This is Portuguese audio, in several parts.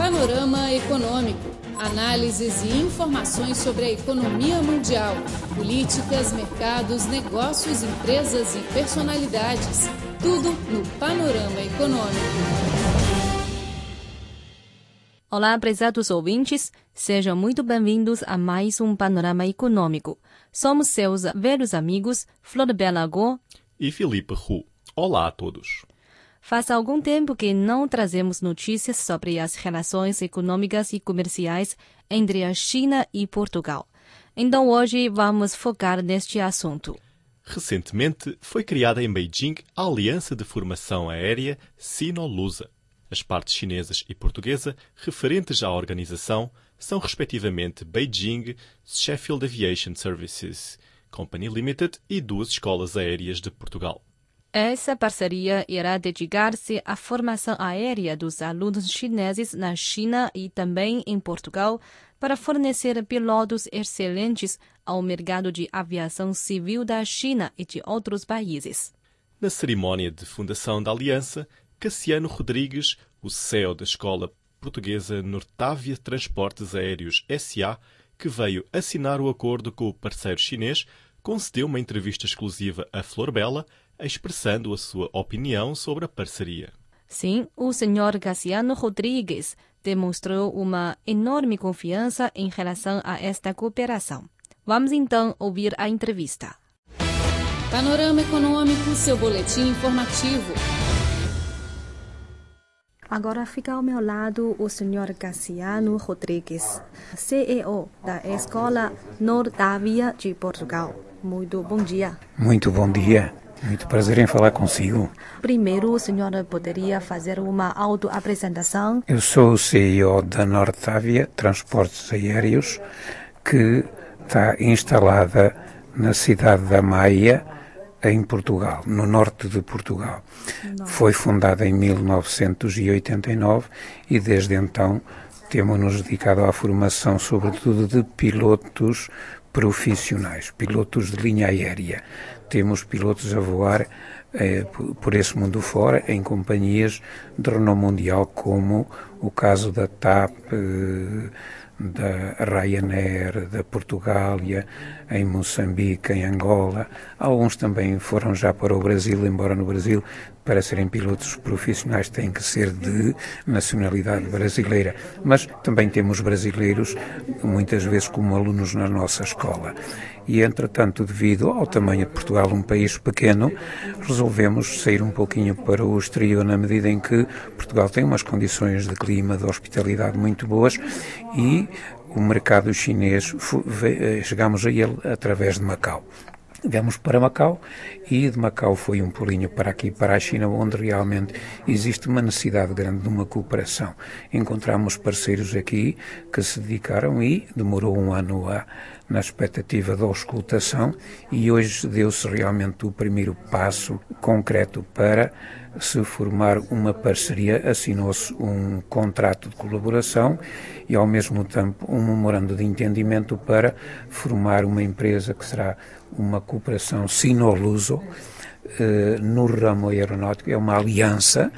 Panorama Econômico. Análises e informações sobre a economia mundial, políticas, mercados, negócios, empresas e personalidades. Tudo no Panorama Econômico. Olá, prezados ouvintes, sejam muito bem-vindos a mais um Panorama Econômico. Somos seus velhos amigos Flor Belago e Felipe Ru. Olá a todos. Faz algum tempo que não trazemos notícias sobre as relações econômicas e comerciais entre a China e Portugal. Então hoje vamos focar neste assunto. Recentemente foi criada em Beijing a Aliança de Formação Aérea Sino-Lusa. As partes chinesa e portuguesa referentes à organização são respectivamente Beijing Sheffield Aviation Services Company Limited e duas escolas aéreas de Portugal. Essa parceria irá dedicar-se à formação aérea dos alunos chineses na China e também em Portugal para fornecer pilotos excelentes ao mercado de aviação civil da China e de outros países. Na cerimónia de fundação da aliança, Cassiano Rodrigues, o CEO da Escola Portuguesa Nortávia Transportes Aéreos SA, que veio assinar o acordo com o parceiro chinês, concedeu uma entrevista exclusiva a Flor Bela, expressando a sua opinião sobre a parceria. Sim, o Sr. Cassiano Rodrigues demonstrou uma enorme confiança em relação a esta cooperação. Vamos então ouvir a entrevista. Panorama Econômico, seu boletim informativo. Agora fica ao meu lado o Sr. Cassiano Rodrigues, CEO da Escola Nordávia de Portugal. Muito bom dia. Muito bom dia. Muito prazer em falar consigo. Primeiro, o senhor poderia fazer uma autoapresentação? Eu sou o CEO da Nortávia Transportes Aéreos, que está instalada na cidade da Maia, em Portugal, no norte de Portugal. Não. Foi fundada em 1989 e desde então temos-nos dedicado à formação, sobretudo de pilotos profissionais, pilotos de linha aérea. Temos pilotos a voar eh, por esse mundo fora em companhias de renome mundial, como o caso da TAP, eh, da Ryanair, da Portugália, em Moçambique, em Angola. Alguns também foram já para o Brasil, embora no Brasil, para serem pilotos profissionais, têm que ser de nacionalidade brasileira. Mas também temos brasileiros, muitas vezes como alunos na nossa escola. E, entretanto, devido ao tamanho de Portugal, um país pequeno, resolvemos sair um pouquinho para o exterior, na medida em que Portugal tem umas condições de clima, de hospitalidade muito boas e o mercado chinês, eh, chegamos a ele através de Macau. Viemos para Macau e de Macau foi um pulinho para aqui, para a China, onde realmente existe uma necessidade grande de uma cooperação. Encontramos parceiros aqui que se dedicaram e demorou um ano a, na expectativa da auscultação e hoje deu-se realmente o primeiro passo concreto para se formar uma parceria, assinou-se um contrato de colaboração e, ao mesmo tempo, um memorando de entendimento para formar uma empresa que será uma cooperação sino-luso eh, no ramo aeronáutico. É uma aliança,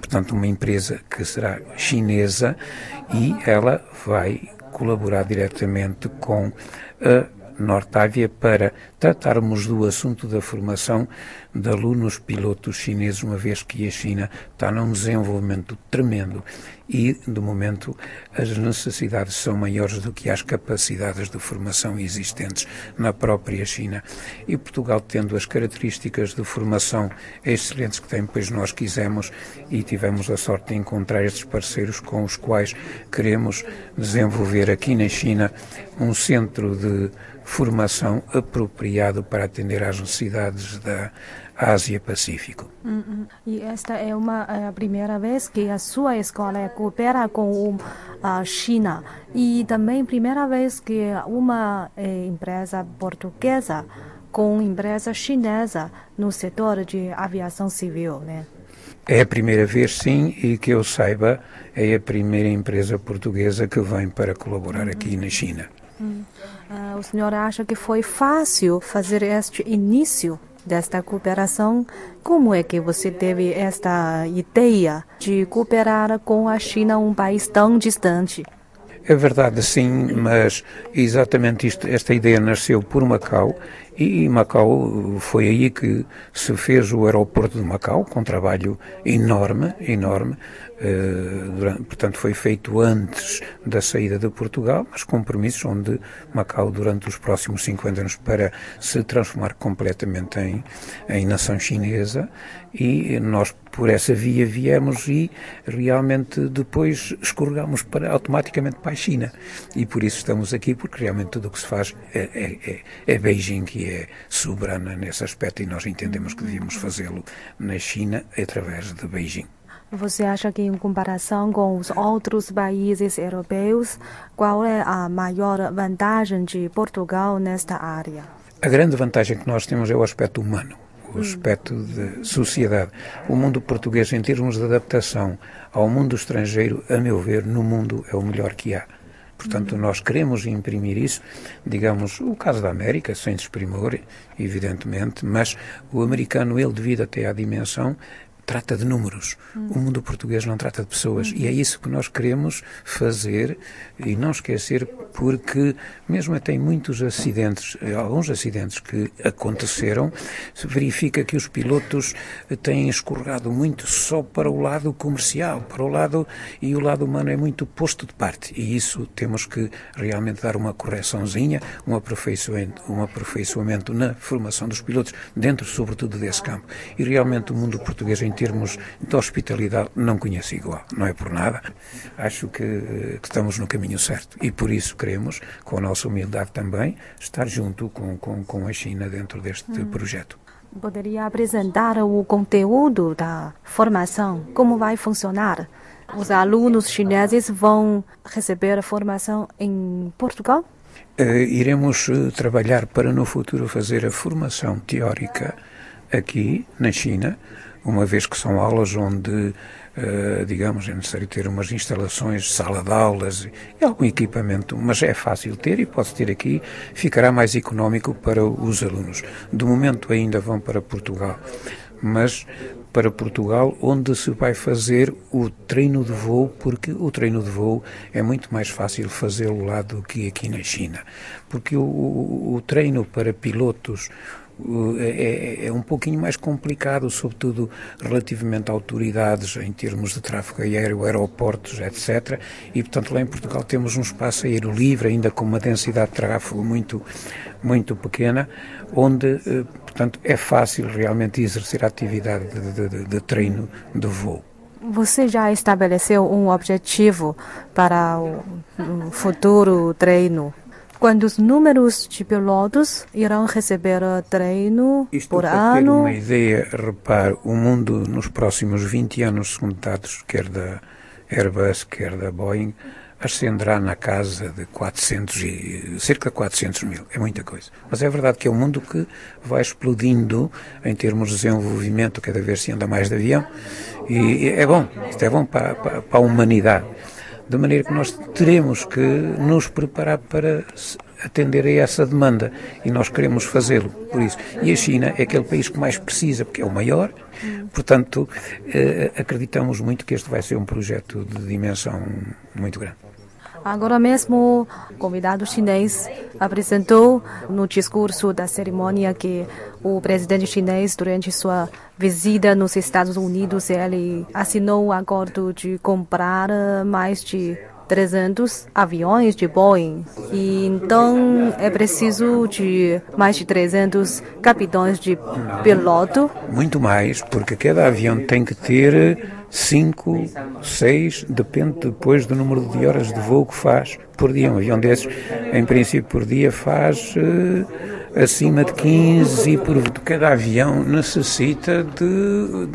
portanto, uma empresa que será chinesa e ela vai colaborar diretamente com a Nortávia para tratarmos do assunto da formação de alunos pilotos chineses, uma vez que a China está num desenvolvimento tremendo e, de momento, as necessidades são maiores do que as capacidades de formação existentes na própria China. E Portugal, tendo as características de formação excelentes que tem, pois nós quisemos e tivemos a sorte de encontrar estes parceiros com os quais queremos desenvolver aqui na China um centro de formação apropriado para atender às necessidades da Ásia-Pacífico. Uhum. E esta é uma é a primeira vez que a sua escola coopera com a China e também primeira vez que uma é, empresa portuguesa com empresa chinesa no setor de aviação civil, né? É a primeira vez, sim, e que eu saiba, é a primeira empresa portuguesa que vem para colaborar aqui na China. Uh, o senhor acha que foi fácil fazer este início desta cooperação. Como é que você teve esta ideia de cooperar com a China, um país tão distante? É verdade, sim, mas exatamente isto, esta ideia nasceu por Macau e Macau foi aí que se fez o aeroporto de Macau, com um trabalho enorme, enorme. Uh, durante, portanto, foi feito antes da saída de Portugal, mas compromissos onde Macau, durante os próximos 50 anos, para se transformar completamente em, em nação chinesa, e nós por essa via viemos e realmente depois escorregamos para, automaticamente para a China. E por isso estamos aqui, porque realmente tudo o que se faz é, é, é, é Beijing que é soberana nesse aspecto e nós entendemos que devíamos fazê-lo na China através de Beijing. Você acha que, em comparação com os outros países europeus, qual é a maior vantagem de Portugal nesta área? A grande vantagem que nós temos é o aspecto humano o aspecto de sociedade. O mundo português, em termos de adaptação ao mundo estrangeiro, a meu ver, no mundo é o melhor que há. Portanto, nós queremos imprimir isso, digamos, o caso da América, sem desprimor, evidentemente, mas o americano, ele devido até à dimensão, trata de números. O mundo português não trata de pessoas. E é isso que nós queremos fazer e não esquecer, porque mesmo até em muitos acidentes, alguns acidentes que aconteceram, se verifica que os pilotos têm escorregado muito só para o lado comercial, para o lado e o lado humano é muito posto de parte. E isso temos que realmente dar uma correçãozinha, um aperfeiçoamento, um aperfeiçoamento na formação dos pilotos, dentro sobretudo desse campo. E realmente o mundo português em termos de hospitalidade, não conheço igual. Não é por nada. Acho que, que, estamos no caminho certo. E por isso queremos, com a nossa humildade também, estar junto com, com, com a China dentro deste hum. projeto. Poderia apresentar o conteúdo da formação? Como vai funcionar? Os alunos chineses vão receber formação em Portugal? Uh, iremos uh, trabalhar para no futuro fazer a formação teórica aqui na China, uma vez que são aulas onde, uh, digamos, é necessário ter umas instalações, sala de aulas e algum equipamento, mas é fácil ter e pode ter aqui, ficará mais económico para os alunos. De momento ainda vão para Portugal, mas para Portugal, onde se vai fazer o treino de voo, porque o treino de voo é muito mais fácil fazê-lo lá do que aqui na China. Porque o, o, o treino para pilotos é, é, é, um pouquinho mais complicado, sobretudo relativamente a autoridades em termos de tráfego aéreo, aeroportos, etc. E, portanto, lá em Portugal temos um espaço aéreo livre, ainda com uma densidade de tráfego muito, muito pequena, onde, eh, portanto, é fácil realmente exercer a atividade de, de, de treino de voo. Você já estabeleceu um objetivo para o futuro treino Quantos números de pilotos irão receber treino Isto por para ano? Ter uma ideia, repare, o mundo nos próximos 20 anos, segundo dados, quer da Airbus, quer da Boeing, ascenderá na casa de 400 e, cerca de 400 mil. É muita coisa. Mas é verdade que é um mundo que vai explodindo em termos de desenvolvimento, cada vez se anda mais de avião, e é bom, isto é bom para, para, para a humanidade de maneira que nós teremos que nos preparar para atender a essa demanda e nós queremos fazê-lo por isso. E a China é aquele país que mais precisa, porque é o maior, portanto, eh, acreditamos muito que este vai ser um projeto de dimensão muito grande. Agora mesmo, o convidado chinês apresentou no discurso da cerimônia que o presidente chinês, durante sua visita nos Estados Unidos, ele assinou um acordo de comprar mais de 300 aviões de Boeing. E então é preciso de mais de 300 capitães de piloto. Muito mais, porque cada avião tem que ter 5, 6, depende depois do número de horas de voo que faz por dia. Um avião desses, em princípio, por dia faz uh, acima de 15 e por cada avião necessita de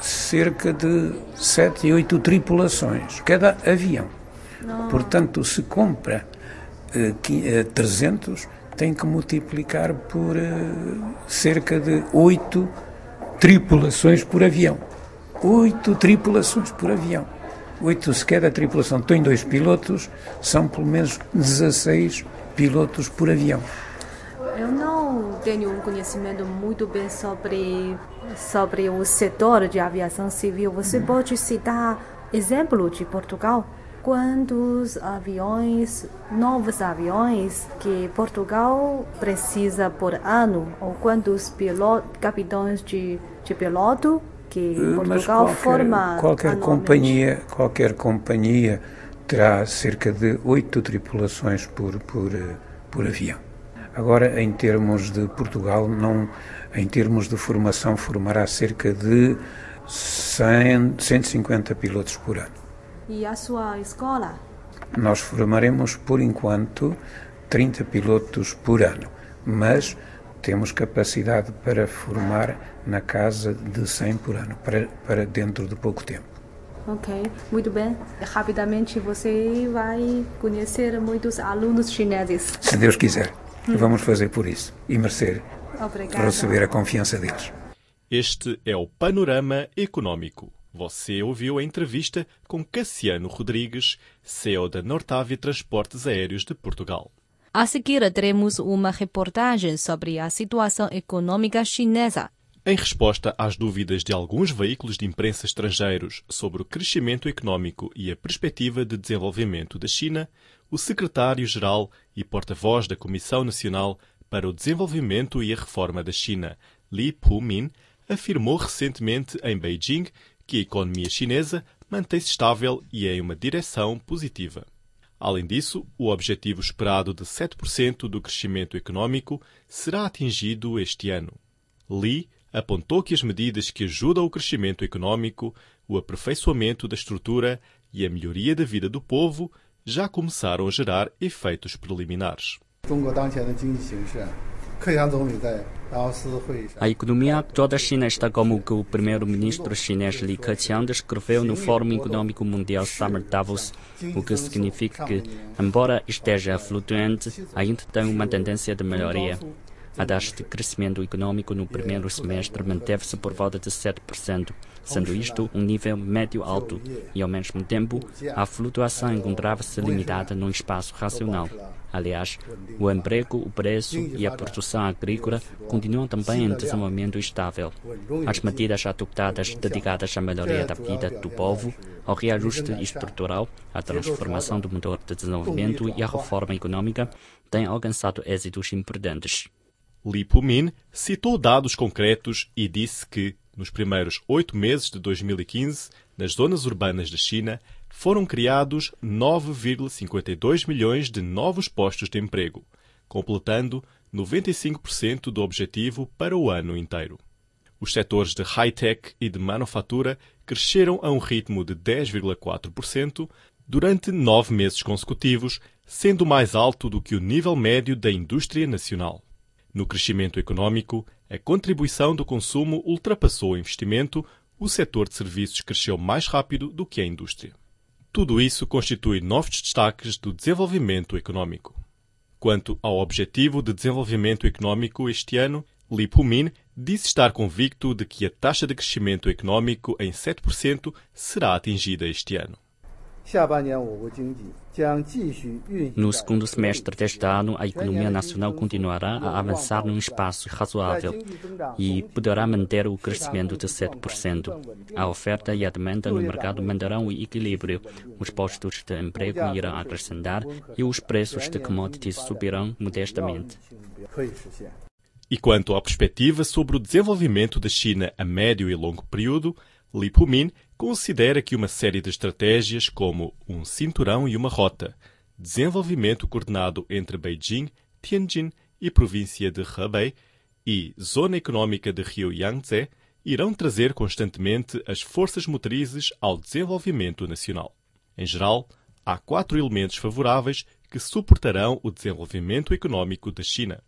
cerca de 7 e 8 tripulações, cada avião. Portanto, se compra uh, 300, tem que multiplicar por uh, cerca de 8 tripulações por avião oito tripulações por avião. Oito, se cada tripulação tem dois pilotos, são pelo menos 16 pilotos por avião. Eu não tenho um conhecimento muito bem sobre, sobre o setor de aviação civil. Você uhum. pode citar exemplo de Portugal? Quantos aviões, novos aviões que Portugal precisa por ano? Ou quantos capitães de, de piloto eh, Portugal qualquer, forma qualquer companhia qualquer companhia terá cerca de oito tripulações por, por, eh, por avião. Agora, em termos de Portugal, não, em termos de formação, formará cerca de 100, 150 pilotos por ano. E a sua escola? Nós formaremos, por enquanto, 30 pilotos por ano, mas temos capacidade para formar na casa de 100 por ano, para, para dentro de pouco tempo. Ok, muito bem. Rapidamente você vai conhecer muitos alunos chineses. Se Deus quiser. Hum. Vamos fazer por isso e merecer Obrigada. receber a confiança deles. Este é o Panorama Econômico. Você ouviu a entrevista com Cassiano Rodrigues, CEO da Nortávia Transportes Aéreos de Portugal. A seguir, teremos uma reportagem sobre a situação econômica chinesa. Em resposta às dúvidas de alguns veículos de imprensa estrangeiros sobre o crescimento econômico e a perspectiva de desenvolvimento da China, o secretário-geral e porta-voz da Comissão Nacional para o Desenvolvimento e a Reforma da China, Li Pumin, afirmou recentemente em Beijing que a economia chinesa mantém-se estável e é em uma direção positiva. Além disso, o objetivo esperado de 7% do crescimento econômico será atingido este ano. Li apontou que as medidas que ajudam o crescimento econômico, o aperfeiçoamento da estrutura e a melhoria da vida do povo já começaram a gerar efeitos preliminares. A economia atual da China está como que o primeiro-ministro chinês Li Keqiang descreveu no Fórum Econômico Mundial Summer Davos, o que significa que, embora esteja flutuante, ainda tem uma tendência de melhoria. A taxa de crescimento econômico no primeiro semestre manteve-se por volta de 7%, sendo isto um nível médio-alto, e ao mesmo tempo a flutuação encontrava-se limitada num espaço racional. Aliás, o emprego, o preço e a produção agrícola continuam também em desenvolvimento estável. As medidas adotadas dedicadas à melhoria da vida do povo, ao reajuste estrutural, à transformação do motor de desenvolvimento e à reforma econômica têm alcançado êxitos importantes. Li Pumin citou dados concretos e disse que, nos primeiros oito meses de 2015, nas zonas urbanas da China, foram criados 9,52 milhões de novos postos de emprego, completando 95% do objetivo para o ano inteiro. Os setores de high-tech e de manufatura cresceram a um ritmo de 10,4% durante nove meses consecutivos, sendo mais alto do que o nível médio da indústria nacional. No crescimento econômico, a contribuição do consumo ultrapassou o investimento, o setor de serviços cresceu mais rápido do que a indústria. Tudo isso constitui novos destaques do desenvolvimento econômico. Quanto ao objetivo de desenvolvimento econômico este ano, Li Pumin disse estar convicto de que a taxa de crescimento econômico em 7% será atingida este ano. No segundo semestre deste ano, a economia nacional continuará a avançar num espaço razoável e poderá manter o crescimento de 7%. A oferta e a demanda no mercado manterão o equilíbrio, os postos de emprego irão acrescentar e os preços de commodities subirão modestamente. E quanto à perspectiva sobre o desenvolvimento da China a médio e longo período, Li Pumin considera que uma série de estratégias como um cinturão e uma rota, desenvolvimento coordenado entre Beijing, Tianjin e província de Hebei e zona econômica de Rio Yangtze irão trazer constantemente as forças motrizes ao desenvolvimento nacional. Em geral, há quatro elementos favoráveis que suportarão o desenvolvimento econômico da China.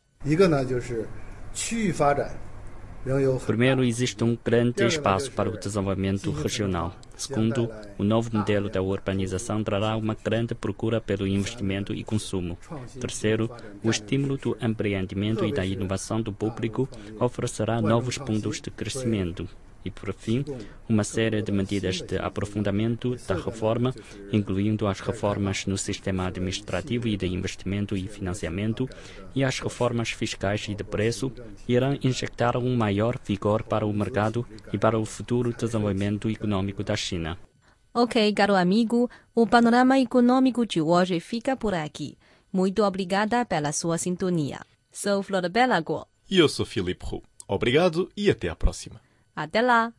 Primeiro, existe um grande espaço para o desenvolvimento regional. Segundo, o novo modelo da urbanização trará uma grande procura pelo investimento e consumo. Terceiro, o estímulo do empreendimento e da inovação do público oferecerá novos pontos de crescimento. E, por fim, uma série de medidas de aprofundamento da reforma, incluindo as reformas no sistema administrativo e de investimento e financiamento e as reformas fiscais e de preço, irão injetar um maior vigor para o mercado e para o futuro desenvolvimento econômico da China. Ok, caro amigo, o panorama econômico de hoje fica por aqui. Muito obrigada pela sua sintonia. Sou Flor Bela Guo. E eu sou Filipe Roux. Obrigado e até à próxima. Até lá!